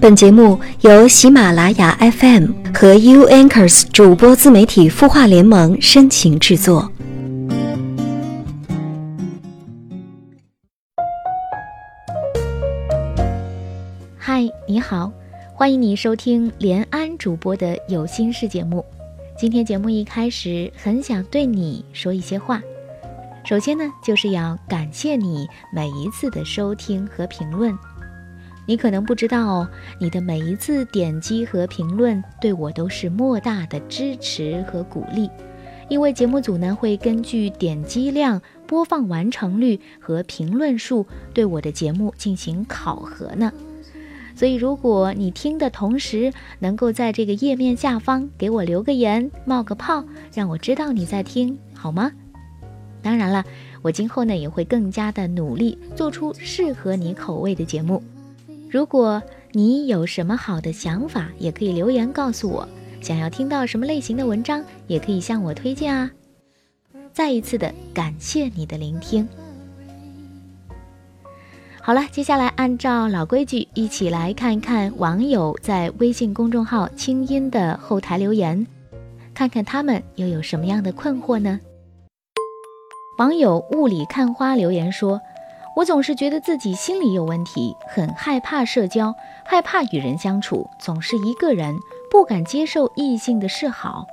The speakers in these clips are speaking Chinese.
本节目由喜马拉雅 FM 和 U Anchors 主播自媒体孵化联盟深情制作。嗨，你好，欢迎你收听连安主播的有心事节目。今天节目一开始，很想对你说一些话。首先呢，就是要感谢你每一次的收听和评论。你可能不知道，你的每一次点击和评论对我都是莫大的支持和鼓励，因为节目组呢会根据点击量、播放完成率和评论数对我的节目进行考核呢。所以，如果你听的同时能够在这个页面下方给我留个言、冒个泡，让我知道你在听，好吗？当然了，我今后呢也会更加的努力，做出适合你口味的节目。如果你有什么好的想法，也可以留言告诉我。想要听到什么类型的文章，也可以向我推荐啊。再一次的感谢你的聆听。好了，接下来按照老规矩，一起来看一看网友在微信公众号“清音”的后台留言，看看他们又有什么样的困惑呢？网友雾里看花留言说。我总是觉得自己心里有问题，很害怕社交，害怕与人相处，总是一个人，不敢接受异性的示好，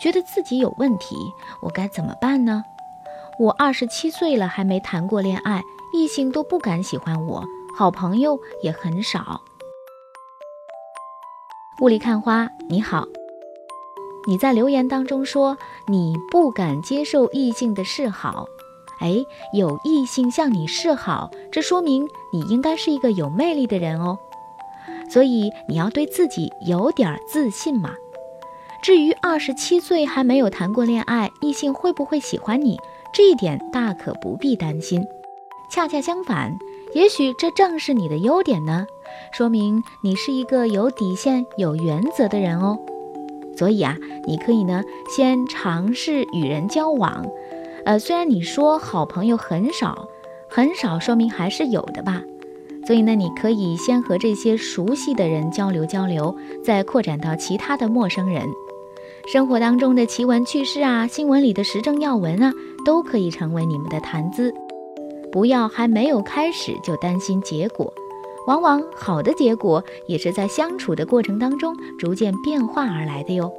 觉得自己有问题，我该怎么办呢？我二十七岁了，还没谈过恋爱，异性都不敢喜欢我，好朋友也很少。雾里看花，你好，你在留言当中说你不敢接受异性的示好。哎，有异性向你示好，这说明你应该是一个有魅力的人哦。所以你要对自己有点自信嘛。至于二十七岁还没有谈过恋爱，异性会不会喜欢你，这一点大可不必担心。恰恰相反，也许这正是你的优点呢，说明你是一个有底线、有原则的人哦。所以啊，你可以呢，先尝试与人交往。呃，虽然你说好朋友很少，很少，说明还是有的吧。所以呢，你可以先和这些熟悉的人交流交流，再扩展到其他的陌生人。生活当中的奇闻趣事啊，新闻里的时政要闻啊，都可以成为你们的谈资。不要还没有开始就担心结果，往往好的结果也是在相处的过程当中逐渐变化而来的哟。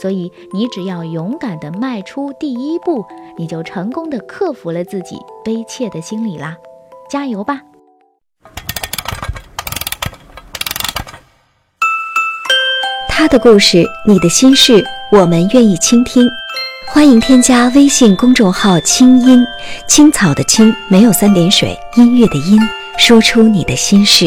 所以，你只要勇敢地迈出第一步，你就成功地克服了自己悲切的心理啦！加油吧！他的故事，你的心事，我们愿意倾听。欢迎添加微信公众号“清音青草”的青没有三点水，音乐的音，说出你的心事。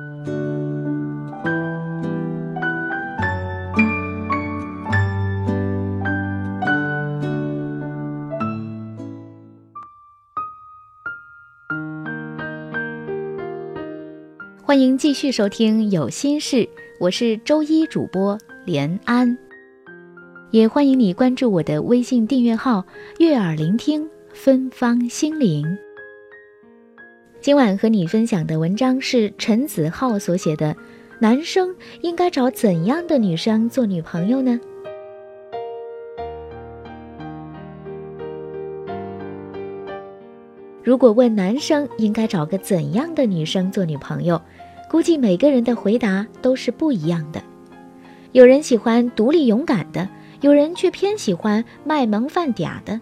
欢迎继续收听《有心事》，我是周一主播连安，也欢迎你关注我的微信订阅号“悦耳聆听芬芳心灵”。今晚和你分享的文章是陈子浩所写的：“男生应该找怎样的女生做女朋友呢？”如果问男生应该找个怎样的女生做女朋友？估计每个人的回答都是不一样的。有人喜欢独立勇敢的，有人却偏喜欢卖萌犯嗲的；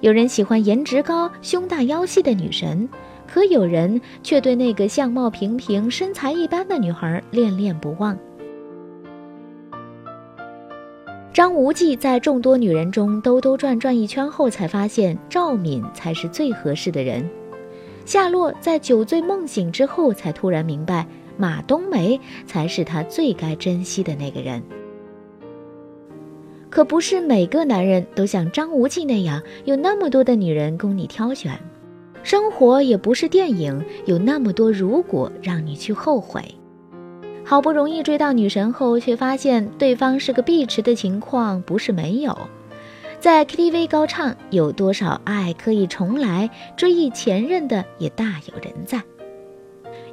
有人喜欢颜值高、胸大腰细的女神，可有人却对那个相貌平平、身材一般的女孩恋恋不忘。张无忌在众多女人中兜兜转转一圈后，才发现赵敏才是最合适的人。夏洛在酒醉梦醒之后，才突然明白马冬梅才是他最该珍惜的那个人。可不是每个男人都像张无忌那样有那么多的女人供你挑选，生活也不是电影，有那么多如果让你去后悔。好不容易追到女神后，却发现对方是个碧池的情况不是没有。在 KTV 高唱，有多少爱可以重来？追忆前任的也大有人在。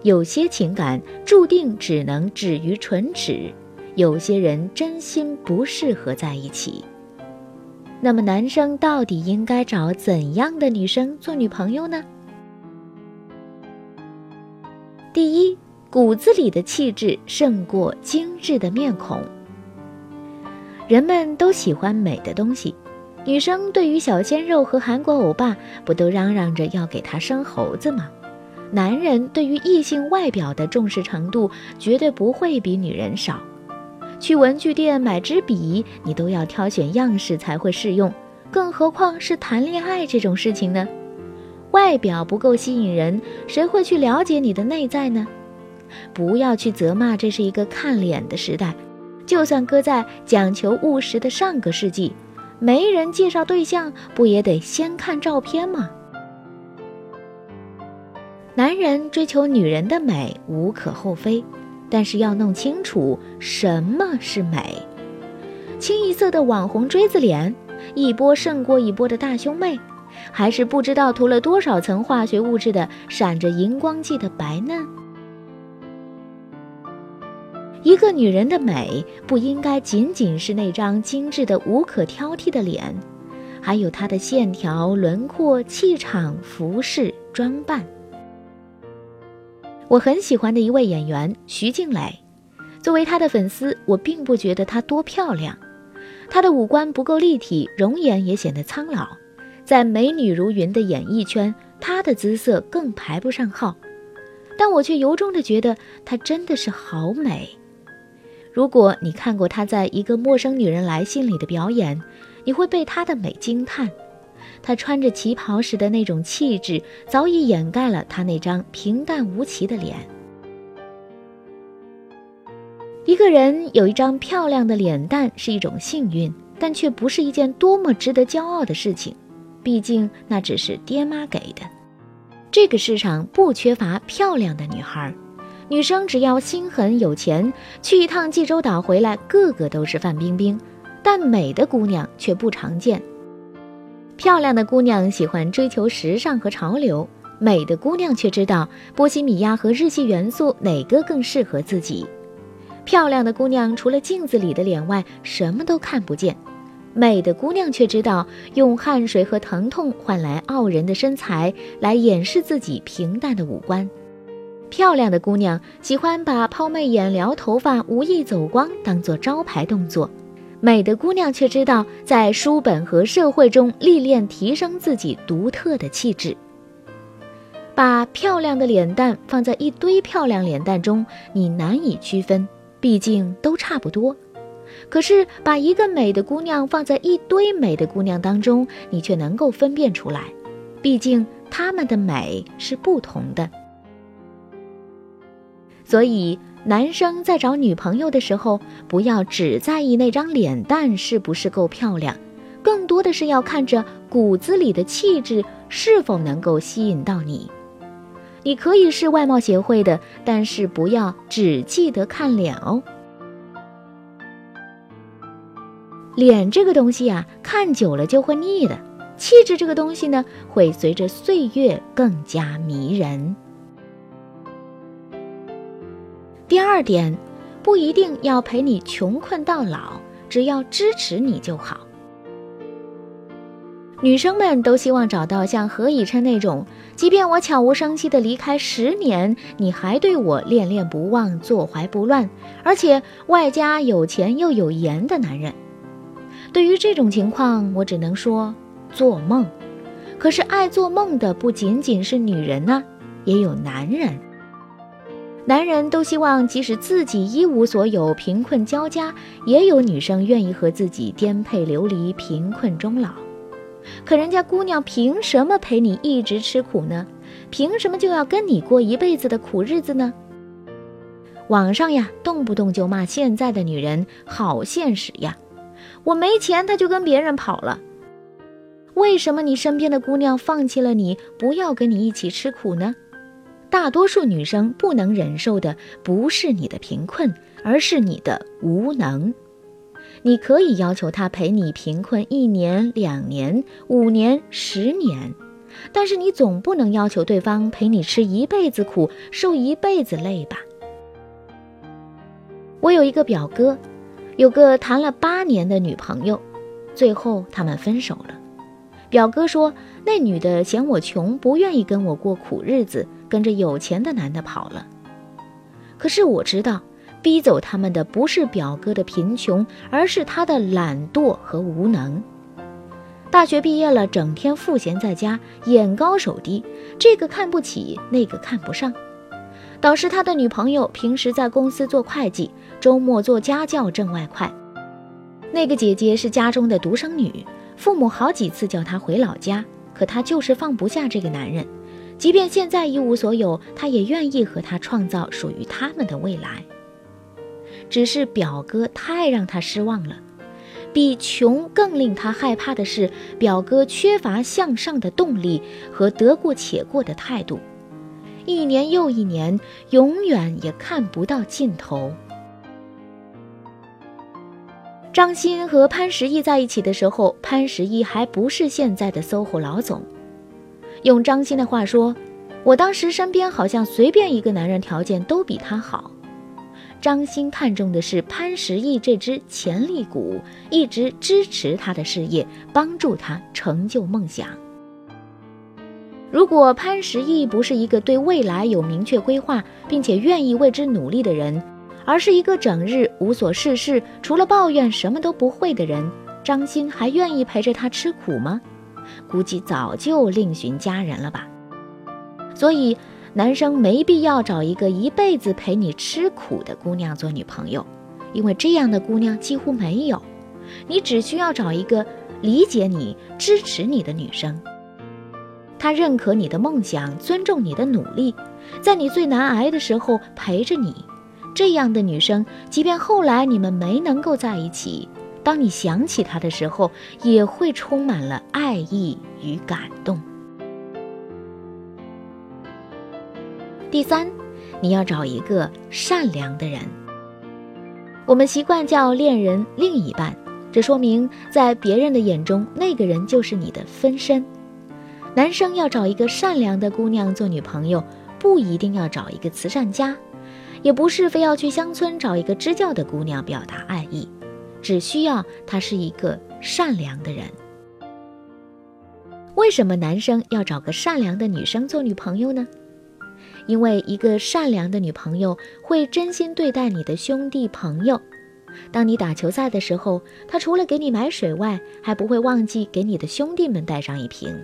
有些情感注定只能止于唇齿，有些人真心不适合在一起。那么，男生到底应该找怎样的女生做女朋友呢？第一。骨子里的气质胜过精致的面孔。人们都喜欢美的东西，女生对于小鲜肉和韩国欧巴，不都嚷嚷着要给他生猴子吗？男人对于异性外表的重视程度，绝对不会比女人少。去文具店买支笔，你都要挑选样式才会适用，更何况是谈恋爱这种事情呢？外表不够吸引人，谁会去了解你的内在呢？不要去责骂，这是一个看脸的时代。就算搁在讲求务实的上个世纪，没人介绍对象，不也得先看照片吗？男人追求女人的美无可厚非，但是要弄清楚什么是美。清一色的网红锥子脸，一波胜过一波的大胸妹，还是不知道涂了多少层化学物质的闪着荧光剂的白嫩？一个女人的美不应该仅仅是那张精致的无可挑剔的脸，还有她的线条、轮廓、气场、服饰、装扮。我很喜欢的一位演员徐静蕾，作为她的粉丝，我并不觉得她多漂亮，她的五官不够立体，容颜也显得苍老，在美女如云的演艺圈，她的姿色更排不上号，但我却由衷的觉得她真的是好美。如果你看过他在一个陌生女人来信里的表演，你会被她的美惊叹。她穿着旗袍时的那种气质，早已掩盖了她那张平淡无奇的脸。一个人有一张漂亮的脸蛋是一种幸运，但却不是一件多么值得骄傲的事情。毕竟那只是爹妈给的。这个世上不缺乏漂亮的女孩。女生只要心狠有钱，去一趟济州岛回来，个个都是范冰冰。但美的姑娘却不常见。漂亮的姑娘喜欢追求时尚和潮流，美的姑娘却知道波西米亚和日系元素哪个更适合自己。漂亮的姑娘除了镜子里的脸外，什么都看不见。美的姑娘却知道用汗水和疼痛换来傲人的身材，来掩饰自己平淡的五官。漂亮的姑娘喜欢把抛媚眼、撩头发、无意走光当做招牌动作，美的姑娘却知道在书本和社会中历练，提升自己独特的气质。把漂亮的脸蛋放在一堆漂亮脸蛋中，你难以区分，毕竟都差不多。可是把一个美的姑娘放在一堆美的姑娘当中，你却能够分辨出来，毕竟她们的美是不同的。所以，男生在找女朋友的时候，不要只在意那张脸蛋是不是够漂亮，更多的是要看着骨子里的气质是否能够吸引到你。你可以是外貌协会的，但是不要只记得看脸哦。脸这个东西啊，看久了就会腻的；气质这个东西呢，会随着岁月更加迷人。第二点，不一定要陪你穷困到老，只要支持你就好。女生们都希望找到像何以琛那种，即便我悄无声息的离开十年，你还对我恋恋不忘、坐怀不乱，而且外加有钱又有颜的男人。对于这种情况，我只能说做梦。可是爱做梦的不仅仅是女人呢，也有男人。男人都希望，即使自己一无所有、贫困交加，也有女生愿意和自己颠沛流离、贫困终老。可人家姑娘凭什么陪你一直吃苦呢？凭什么就要跟你过一辈子的苦日子呢？网上呀，动不动就骂现在的女人好现实呀！我没钱，她就跟别人跑了。为什么你身边的姑娘放弃了你，不要跟你一起吃苦呢？大多数女生不能忍受的不是你的贫困，而是你的无能。你可以要求他陪你贫困一年、两年、五年、十年，但是你总不能要求对方陪你吃一辈子苦、受一辈子累吧？我有一个表哥，有个谈了八年的女朋友，最后他们分手了。表哥说，那女的嫌我穷，不愿意跟我过苦日子。跟着有钱的男的跑了，可是我知道，逼走他们的不是表哥的贫穷，而是他的懒惰和无能。大学毕业了，整天赋闲在家，眼高手低，这个看不起，那个看不上。导师他的女朋友平时在公司做会计，周末做家教挣外快。那个姐姐是家中的独生女，父母好几次叫她回老家，可她就是放不下这个男人。即便现在一无所有，他也愿意和他创造属于他们的未来。只是表哥太让他失望了，比穷更令他害怕的是，表哥缺乏向上的动力和得过且过的态度，一年又一年，永远也看不到尽头。张欣和潘石屹在一起的时候，潘石屹还不是现在的 SOHO 老总。用张欣的话说，我当时身边好像随便一个男人条件都比他好。张欣看中的是潘石屹这只潜力股，一直支持他的事业，帮助他成就梦想。如果潘石屹不是一个对未来有明确规划，并且愿意为之努力的人，而是一个整日无所事事，除了抱怨什么都不会的人，张欣还愿意陪着他吃苦吗？估计早就另寻佳人了吧。所以，男生没必要找一个一辈子陪你吃苦的姑娘做女朋友，因为这样的姑娘几乎没有。你只需要找一个理解你、支持你的女生。她认可你的梦想，尊重你的努力，在你最难挨的时候陪着你。这样的女生，即便后来你们没能够在一起。当你想起他的时候，也会充满了爱意与感动。第三，你要找一个善良的人。我们习惯叫恋人另一半，这说明在别人的眼中，那个人就是你的分身。男生要找一个善良的姑娘做女朋友，不一定要找一个慈善家，也不是非要去乡村找一个支教的姑娘表达爱意。只需要他是一个善良的人。为什么男生要找个善良的女生做女朋友呢？因为一个善良的女朋友会真心对待你的兄弟朋友。当你打球赛的时候，她除了给你买水外，还不会忘记给你的兄弟们带上一瓶。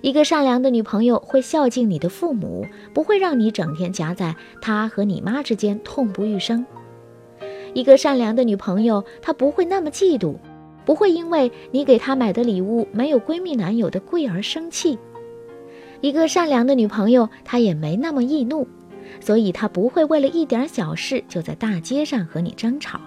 一个善良的女朋友会孝敬你的父母，不会让你整天夹在他和你妈之间痛不欲生。一个善良的女朋友，她不会那么嫉妒，不会因为你给她买的礼物没有闺蜜男友的贵而生气。一个善良的女朋友，她也没那么易怒，所以她不会为了一点小事就在大街上和你争吵。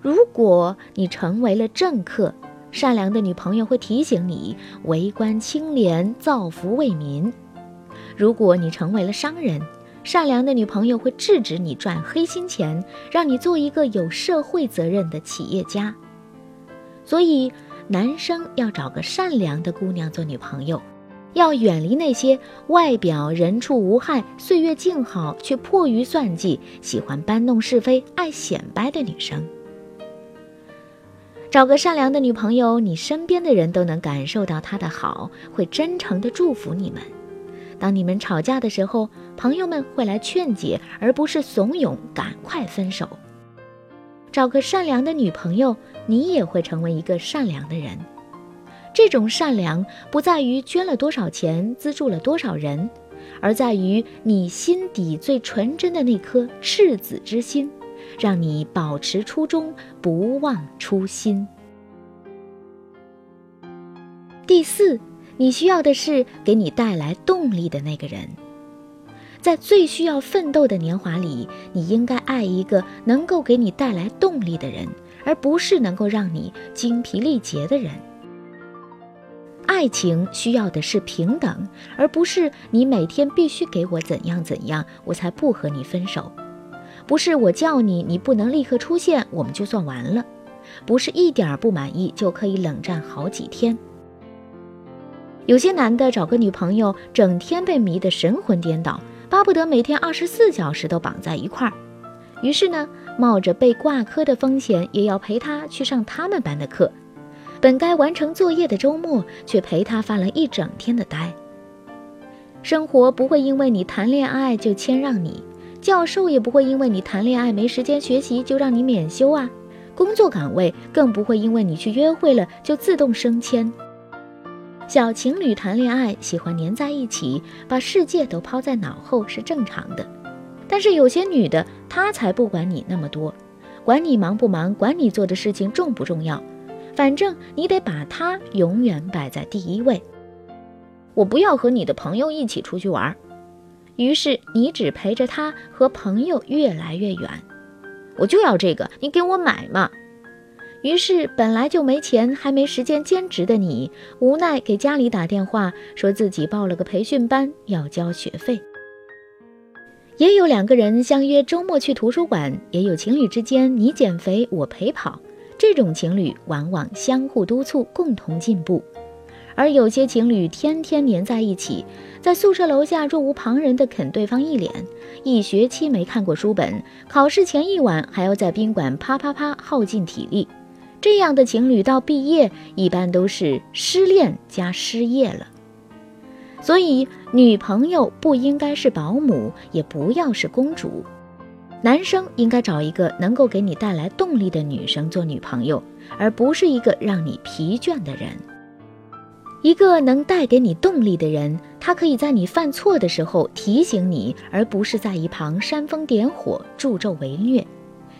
如果你成为了政客，善良的女朋友会提醒你为官清廉、造福为民；如果你成为了商人，善良的女朋友会制止你赚黑心钱，让你做一个有社会责任的企业家。所以，男生要找个善良的姑娘做女朋友，要远离那些外表人畜无害、岁月静好却迫于算计、喜欢搬弄是非、爱显摆的女生。找个善良的女朋友，你身边的人都能感受到她的好，会真诚地祝福你们。当你们吵架的时候，朋友们会来劝解，而不是怂恿赶快分手。找个善良的女朋友，你也会成为一个善良的人。这种善良不在于捐了多少钱，资助了多少人，而在于你心底最纯真的那颗赤子之心，让你保持初衷，不忘初心。第四，你需要的是给你带来动力的那个人。在最需要奋斗的年华里，你应该爱一个能够给你带来动力的人，而不是能够让你精疲力竭的人。爱情需要的是平等，而不是你每天必须给我怎样怎样，我才不和你分手；不是我叫你，你不能立刻出现，我们就算完了；不是一点不满意就可以冷战好几天。有些男的找个女朋友，整天被迷得神魂颠倒，巴不得每天二十四小时都绑在一块儿，于是呢，冒着被挂科的风险，也要陪他去上他们班的课。本该完成作业的周末，却陪他发了一整天的呆。生活不会因为你谈恋爱就谦让你，教授也不会因为你谈恋爱没时间学习就让你免休啊。工作岗位更不会因为你去约会了就自动升迁。小情侣谈恋爱喜欢黏在一起，把世界都抛在脑后是正常的。但是有些女的，她才不管你那么多，管你忙不忙，管你做的事情重不重要。反正你得把她永远摆在第一位。我不要和你的朋友一起出去玩，于是你只陪着他和朋友越来越远。我就要这个，你给我买嘛。于是本来就没钱还没时间兼职的你，无奈给家里打电话，说自己报了个培训班要交学费。也有两个人相约周末去图书馆，也有情侣之间你减肥我陪跑。这种情侣往往相互督促，共同进步；而有些情侣天天黏在一起，在宿舍楼下若无旁人地啃对方一脸，一学期没看过书本，考试前一晚还要在宾馆啪啪啪耗尽体力。这样的情侣到毕业一般都是失恋加失业了。所以，女朋友不应该是保姆，也不要是公主。男生应该找一个能够给你带来动力的女生做女朋友，而不是一个让你疲倦的人。一个能带给你动力的人，他可以在你犯错的时候提醒你，而不是在一旁煽风点火、助纣为虐。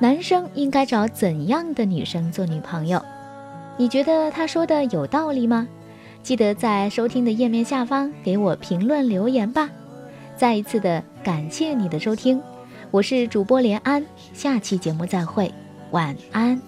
男生应该找怎样的女生做女朋友？你觉得他说的有道理吗？记得在收听的页面下方给我评论留言吧。再一次的感谢你的收听。我是主播连安，下期节目再会，晚安。